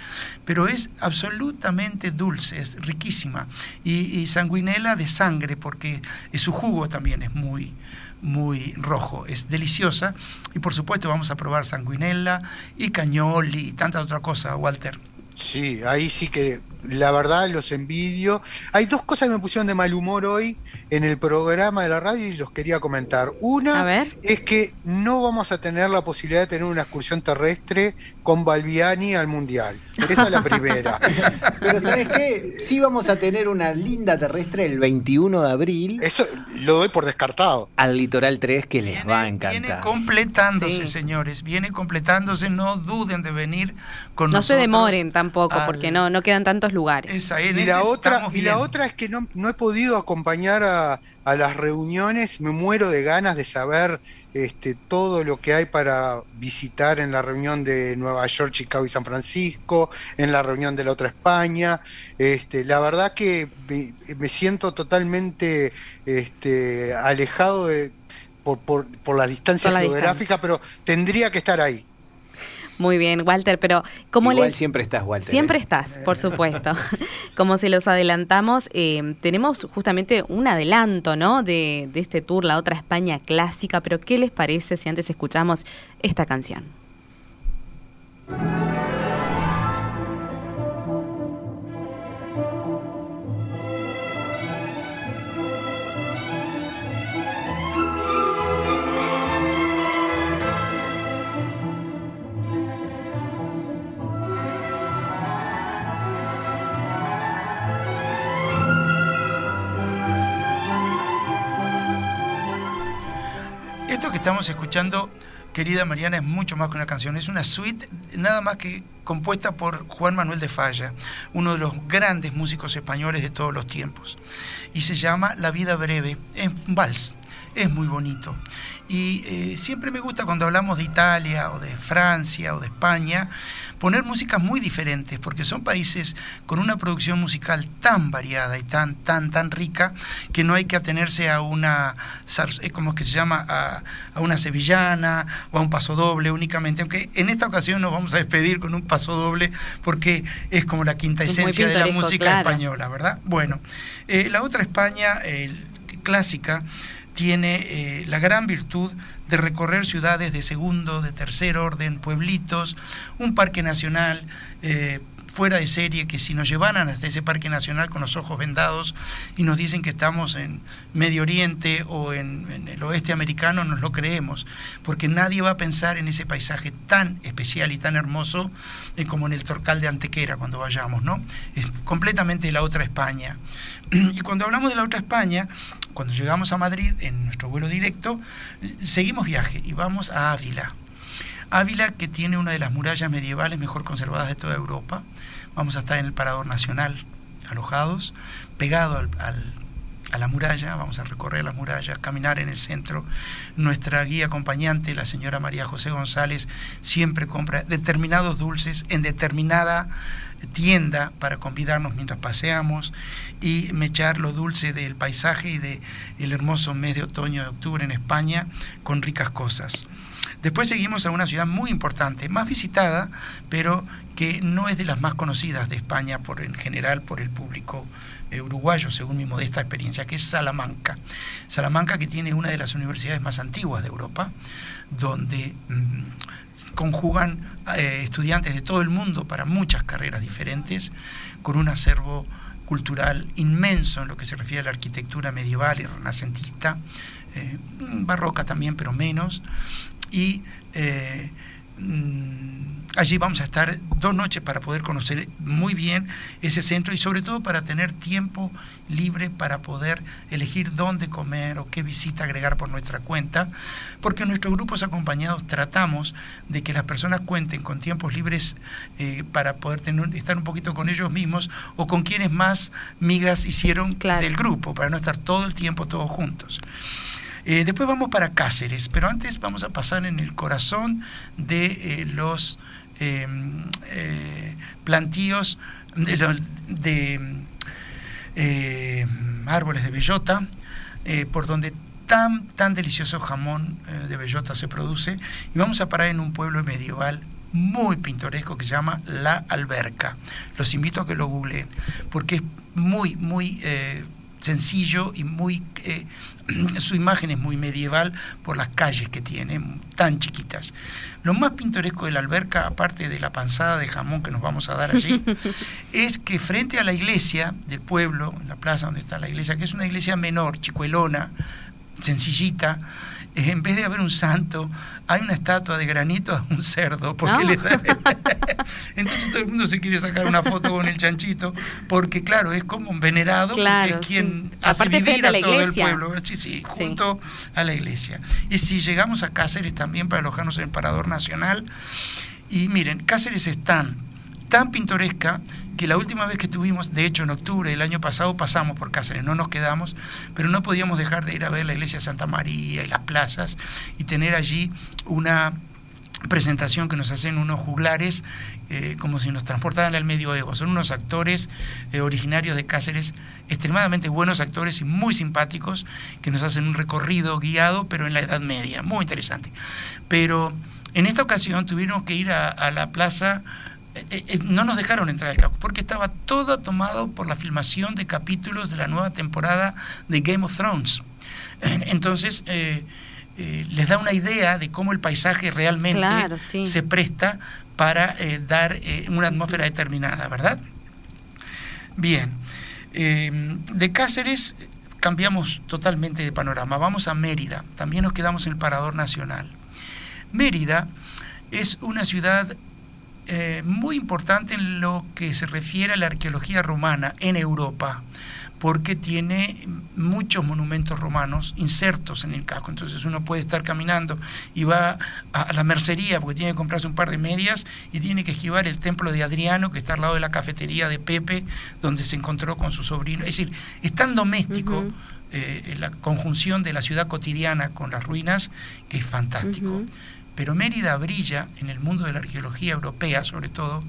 Pero es absolutamente dulce, es riquísima. Y, y sanguinela de sangre porque su jugo también es muy muy rojo, es deliciosa y por supuesto vamos a probar sanguinella y cañoli y tanta otra cosa, Walter. Sí, ahí sí que la verdad los envidio. Hay dos cosas que me pusieron de mal humor hoy en el programa de la radio y los quería comentar. Una es que no vamos a tener la posibilidad de tener una excursión terrestre con Balbiani al Mundial. Esa es la primera. Pero ¿sabes qué? Sí vamos a tener una linda terrestre el 21 de abril. Eso lo doy por descartado. Al Litoral 3 que les va a encantar. Viene completándose, señores. Viene completándose. No duden de venir con nosotros. No se demoren tampoco, porque no, no quedan tantos lugares. y, la otra, y la otra es que no, no he podido acompañar a, a las reuniones. Me muero de ganas de saber este, todo lo que hay para visitar en la reunión de Nueva York, Chicago y San Francisco, en la reunión de la otra España. Este, la verdad que me, siento totalmente este, alejado de, por, por, por, la distancia geográfica, pero tendría que estar ahí. Muy bien, Walter, pero como Igual siempre estás, Walter. Siempre ¿eh? estás, por supuesto. como se los adelantamos, eh, tenemos justamente un adelanto, ¿no? De, de este tour, la otra España clásica, pero ¿qué les parece si antes escuchamos esta canción? Escuchando, querida Mariana, es mucho más que una canción, es una suite nada más que compuesta por Juan Manuel de Falla, uno de los grandes músicos españoles de todos los tiempos. Y se llama La vida breve, es un vals, es muy bonito. Y eh, siempre me gusta cuando hablamos de Italia o de Francia o de España, poner músicas muy diferentes, porque son países con una producción musical tan variada y tan, tan, tan rica, que no hay que atenerse a una, como que se llama, a, una sevillana o a un paso doble únicamente, aunque en esta ocasión nos vamos a despedir con un paso doble, porque es como la quinta esencia de la música española, ¿verdad? Bueno, eh, la otra España clásica tiene eh, la gran virtud de recorrer ciudades de segundo, de tercer orden, pueblitos, un parque nacional eh, fuera de serie, que si nos llevaran hasta ese parque nacional con los ojos vendados y nos dicen que estamos en Medio Oriente o en, el oeste americano, nos lo creemos, porque nadie va a pensar en ese paisaje tan especial y tan hermoso eh, como en el Torcal de Antequera cuando vayamos, ¿no? Es completamente la otra España. Y cuando hablamos de la otra España, cuando llegamos a Madrid en nuestro vuelo directo, seguimos viaje y vamos a Ávila. Ávila, que tiene una de las murallas medievales mejor conservadas de toda Europa. Vamos a estar en el Parador Nacional, alojados, pegado a la muralla, vamos a recorrer las murallas, caminar en el centro. Nuestra guía acompañante, la señora María José González, siempre compra determinados dulces en determinada tienda para convidarnos mientras paseamos y mechar lo dulce del paisaje y del el hermoso mes de otoño de octubre en España con ricas cosas. Después seguimos a una ciudad muy importante, más visitada, pero que no es de las más conocidas de España por en general por el público eh, uruguayo, según mi modesta experiencia, que es Salamanca. Salamanca que tiene una de las universidades más antiguas de Europa, donde mm, conjugan eh, estudiantes de todo el mundo para muchas carreras diferentes, con un acervo cultural inmenso en lo que se refiere a la arquitectura medieval y renacentista, eh, barroca también, pero menos, y eh, allí vamos a estar dos noches para poder conocer muy bien ese centro y sobre todo para tener tiempo libre para poder elegir dónde comer o qué visita agregar por nuestra cuenta, porque en nuestros grupos acompañados tratamos de que las personas cuenten con tiempos libres eh, para poder tener, estar un poquito con ellos mismos o con quienes más migas hicieron del grupo, para no estar todo el tiempo todos juntos. Eh, después vamos para Cáceres, pero antes vamos a pasar en el corazón de eh, los em, eh, plantíos de, árboles de bellota, por donde tan, tan delicioso jamón de bellota se produce, y vamos a parar en un pueblo medieval muy pintoresco que se llama La Alberca. Los invito a que lo googleen, porque es muy, muy sencillo y muy... su imagen es muy medieval por las calles que tiene, tan chiquitas. Lo más pintoresco de la alberca, aparte de la panzada de jamón que nos vamos a dar allí, es que frente a la iglesia del pueblo, en la plaza donde está la iglesia, que es una iglesia menor, chicuelona, sencillita, en vez de haber un santo, hay una estatua de granito a un cerdo. Porque No. le da- Entonces todo el mundo se quiere sacar una foto con el chanchito, porque claro, es como un venerado, Claro, porque es quien sí. hace Aparte vivir a todo el pueblo. Sí, sí, junto a la iglesia. Y si llegamos a Cáceres también para alojarnos en el Parador Nacional, y miren, Cáceres es tan, tan pintoresca que la última vez que estuvimos, de hecho en octubre del año pasado, pasamos por Cáceres, no nos quedamos, pero no podíamos dejar de ir a ver la iglesia de Santa María y las plazas y tener allí una presentación que nos hacen unos juglares eh, como si nos transportaran al medioevo. Son unos actores eh, originarios de Cáceres, extremadamente buenos actores y muy simpáticos, que nos hacen un recorrido guiado, pero en la Edad Media, muy interesante. Pero en esta ocasión tuvimos que ir a, a la plaza, eh, eh, no nos dejaron entrar al casco, porque estaba todo tomado por la filmación de capítulos de la nueva temporada de Game of Thrones. Entonces, eh, eh, les da una idea de cómo el paisaje realmente Claro, sí. se presta para dar una atmósfera determinada, ¿verdad? Bien, de Cáceres cambiamos totalmente de panorama, vamos a Mérida, también nos quedamos en el Parador Nacional. Mérida es una ciudad eh, muy importante en lo que se refiere a la arqueología romana en Europa, porque tiene muchos monumentos romanos insertos en el casco. Entonces uno puede estar caminando y va a, la mercería porque tiene que comprarse un par de medias y tiene que esquivar el templo de Adriano que está al lado de la cafetería de Pepe, donde se encontró con su sobrino. Es decir, es tan doméstico eh, la conjunción de la ciudad cotidiana con las ruinas que es fantástico. Pero Mérida brilla en el mundo de la arqueología europea, sobre todo,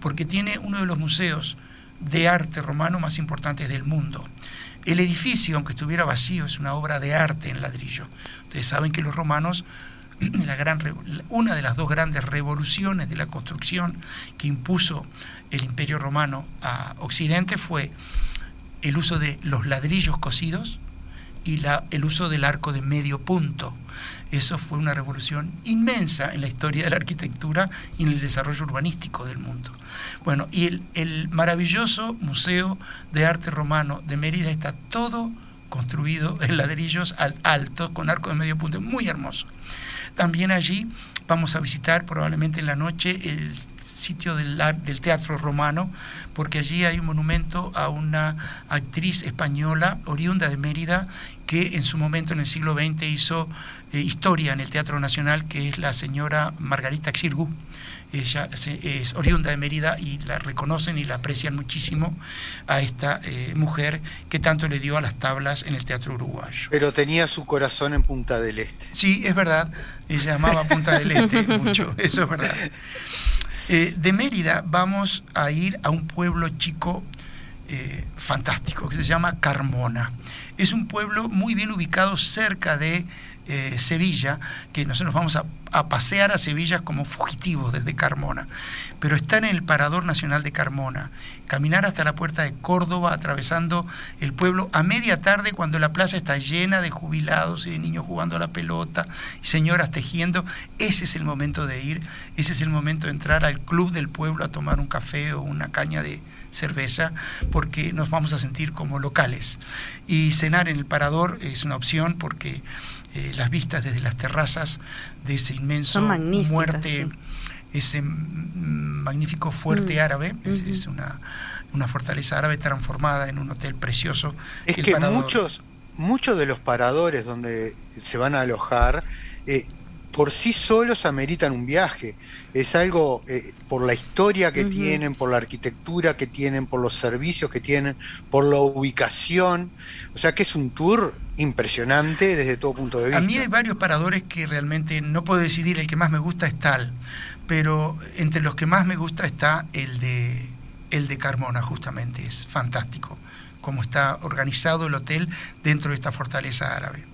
porque tiene uno de los museos de arte romano más importantes del mundo. El edificio, aunque estuviera vacío, es una obra de arte en ladrillo. Ustedes saben que los romanos, una de las dos grandes revoluciones de la construcción que impuso el imperio romano a Occidente fue el uso de los ladrillos cocidos y la- el uso del arco de medio punto. Eso fue una revolución inmensa en la historia de la arquitectura y en el desarrollo urbanístico del mundo. Bueno, y el, el maravilloso Museo de Arte Romano de Mérida está todo construido en ladrillos al alto, con arco de medio punto, muy hermoso. También allí vamos a visitar probablemente en la noche el sitio del, teatro romano, porque allí hay un monumento a una actriz española oriunda de Mérida que en su momento en el siglo XX hizo eh, historia en el Teatro Nacional, que es la señora Margarita Xirgu. Ella es oriunda de Mérida y la reconocen y la aprecian muchísimo a esta eh, mujer que tanto le dio a las tablas en el teatro uruguayo. Pero tenía su corazón en Punta del Este. Sí, es verdad. Ella llamaba Punta del Este mucho, eso es verdad. Eh, de Mérida vamos a ir a un pueblo chico eh, fantástico que se llama Carmona. Es un pueblo muy bien ubicado cerca de eh, Sevilla, que nosotros vamos a, a pasear a Sevilla como fugitivos desde Carmona, pero está en el Parador Nacional de Carmona. Caminar hasta la puerta de Córdoba, atravesando el pueblo a media tarde cuando la plaza está llena de jubilados y de niños jugando a la pelota, y señoras tejiendo, ese es el momento de ir, ese es el momento de entrar al club del pueblo a tomar un café o una caña de cerveza, porque nos vamos a sentir como locales. Y cenar en el parador es una opción porque eh, las vistas desde las terrazas de ese inmenso muerte, sí. Ese magnífico fuerte Mm, árabe, es, una, una fortaleza árabe transformada en un hotel precioso. Es que muchos, muchos de los paradores donde se van a alojar, eh, por sí solos ameritan un viaje. Es algo eh, por la historia que tienen, por la arquitectura que tienen, por los servicios que tienen, por la ubicación. O sea que es un tour impresionante desde todo punto de vista. A mí hay varios paradores que realmente no puedo decidir, el que más me gusta es tal, pero entre los que más me gusta está el de, el de Carmona, justamente, es fantástico cómo está organizado el hotel dentro de esta fortaleza árabe.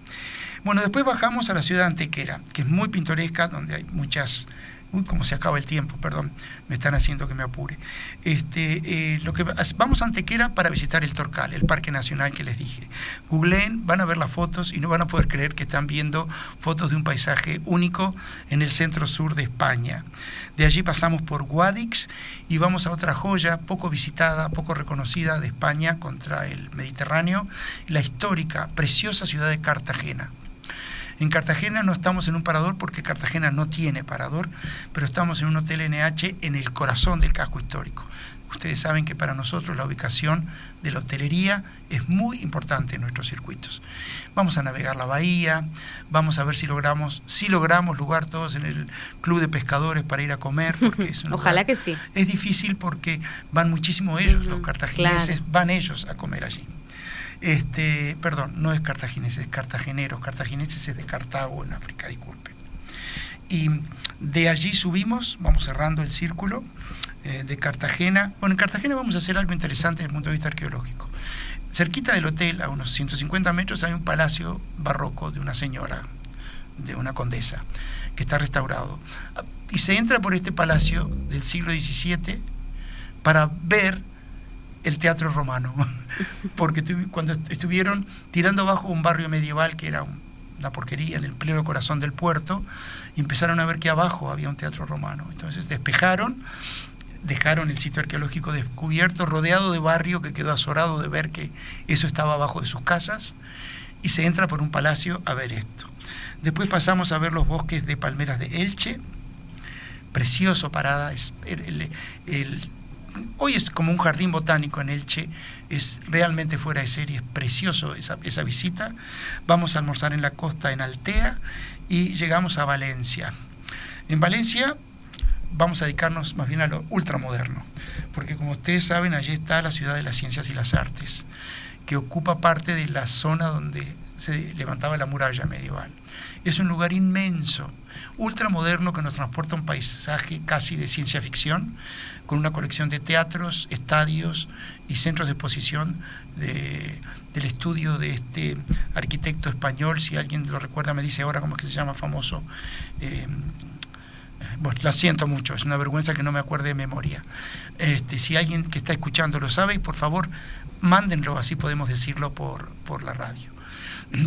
Bueno, después bajamos a la ciudad de Antequera, que es muy pintoresca, donde hay muchas Uy, como se acaba el tiempo, perdón, me están haciendo que me apure. Este, eh, lo que vamos a Antequera para visitar el Torcal, el Parque Nacional que les dije. Googleen, van a ver las fotos y no van a poder creer que están viendo fotos de un paisaje único en el centro sur de España. De allí pasamos por Guadix y vamos a otra joya poco visitada, poco reconocida de España contra el Mediterráneo, la histórica, preciosa ciudad de Cartagena. En Cartagena no estamos en un parador porque Cartagena no tiene parador, pero estamos en un hotel NH en el corazón del casco histórico. Ustedes saben que para nosotros la ubicación de la hotelería es muy importante en nuestros circuitos. Vamos a navegar la bahía, vamos a ver si logramos, si logramos lugar todos en el club de pescadores para ir a comer, porque es Ojalá que sí. Es difícil porque van muchísimo ellos, los cartagineses, van ellos a comer allí. Este, perdón, no es cartagineses, es cartageneros. Cartagineses es de Cartago en África, disculpen. Y de allí subimos, vamos cerrando el círculo eh, de Cartagena. Bueno, en Cartagena vamos a hacer algo interesante desde el punto de vista arqueológico. Cerquita del hotel, a unos 150 metros, hay un palacio barroco de una señora, de una condesa, que está restaurado. Y se entra por este palacio del siglo XVII para ver el teatro romano, porque cuando estuvieron tirando abajo un barrio medieval que era una porquería en el pleno corazón del puerto, y empezaron a ver que abajo había un teatro romano. Entonces despejaron, dejaron el sitio arqueológico descubierto, rodeado de barrio que quedó azorado de ver que eso estaba abajo de sus casas, y se entra por un palacio a ver esto. Después pasamos a ver los bosques de palmeras de Elche, precioso parada, es el hoy es como un jardín botánico en Elche, es realmente fuera de serie, es precioso esa, esa visita. Vamos a almorzar en la costa en Altea y llegamos a Valencia. En Valencia vamos a dedicarnos más bien a lo ultramoderno, porque como ustedes saben, allí está la ciudad de las ciencias y las artes, que ocupa parte de la zona donde se levantaba la muralla medieval. Es un lugar inmenso, ultramoderno que nos transporta a un paisaje casi de ciencia ficción, con una colección de teatros, estadios y centros de exposición del estudio de este arquitecto español, si alguien lo recuerda me dice ahora cómo es que se llama famoso. Eh, bueno, la siento mucho, es una vergüenza que no me acuerde de memoria. Este, si alguien que está escuchando lo sabe, por favor, mándenlo, así podemos decirlo por, por la radio.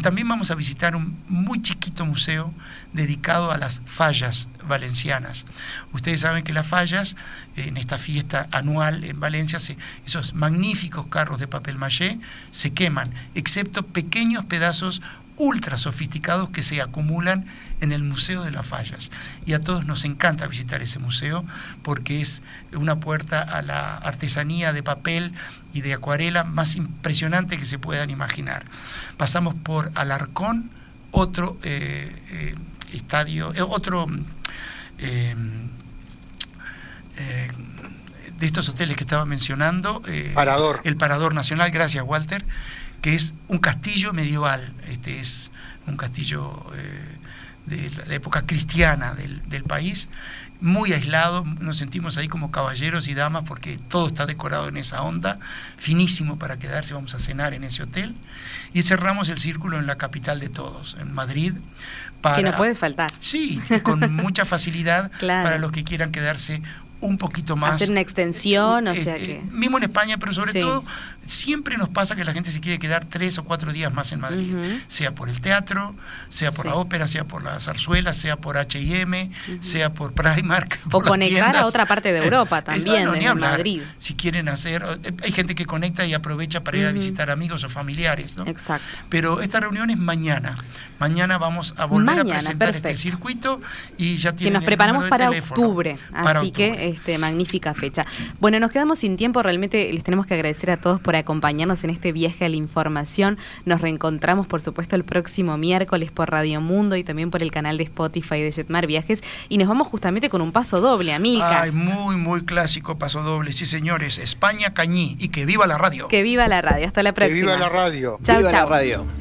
También vamos a visitar un muy chiquito museo dedicado a las fallas valencianas. Ustedes saben que las fallas, en esta fiesta anual en Valencia, esos magníficos carros de papel maché se queman, excepto pequeños pedazos ultra sofisticados que se acumulan en el Museo de las Fallas. Y a todos nos encanta visitar ese museo porque es una puerta a la artesanía de papel y de acuarela más impresionante que se puedan imaginar. Pasamos por Alarcón, otro eh, eh, estadio, eh, otro de estos hoteles que estaba mencionando. Parador. El Parador Nacional, gracias Walter, que es un castillo medieval. Este es un castillo de la época cristiana del, del país muy aislado, nos sentimos ahí como caballeros y damas porque todo está decorado en esa onda, finísimo para quedarse, vamos a cenar en ese hotel y cerramos el círculo en la capital de todos, en Madrid. Para, que no puede faltar. Sí, con mucha facilidad para los que quieran quedarse un poquito más. Hacer una extensión, o sea que... Mismo en España, pero sobre todo, siempre nos pasa que la gente se quiere quedar tres o cuatro días más en Madrid, sea por el teatro, sea por la ópera, sea por la zarzuela, sea por H&M, sea por Primark. o conectar a otra parte de Europa también, en Madrid. Si quieren hacer... Eh, hay gente que conecta y aprovecha para ir a visitar amigos o familiares, ¿no? Exacto. Pero esta reunión es mañana. Mañana vamos a volver a presentar este circuito y ya tienen Que nos preparamos para octubre, así que este, magnífica fecha. Bueno, nos quedamos sin tiempo, realmente les tenemos que agradecer a todos por acompañarnos en este viaje a la información. Nos reencontramos, por supuesto, el próximo miércoles por Radio Mundo y también por el canal de Spotify de Jetmar Viajes y nos vamos justamente con un paso doble, Amilcar. Ay, muy, muy clásico paso doble, sí señores, España Cañí y que viva la radio. Que viva la radio, hasta la próxima. Que viva la radio. Chao, viva chao. la radio.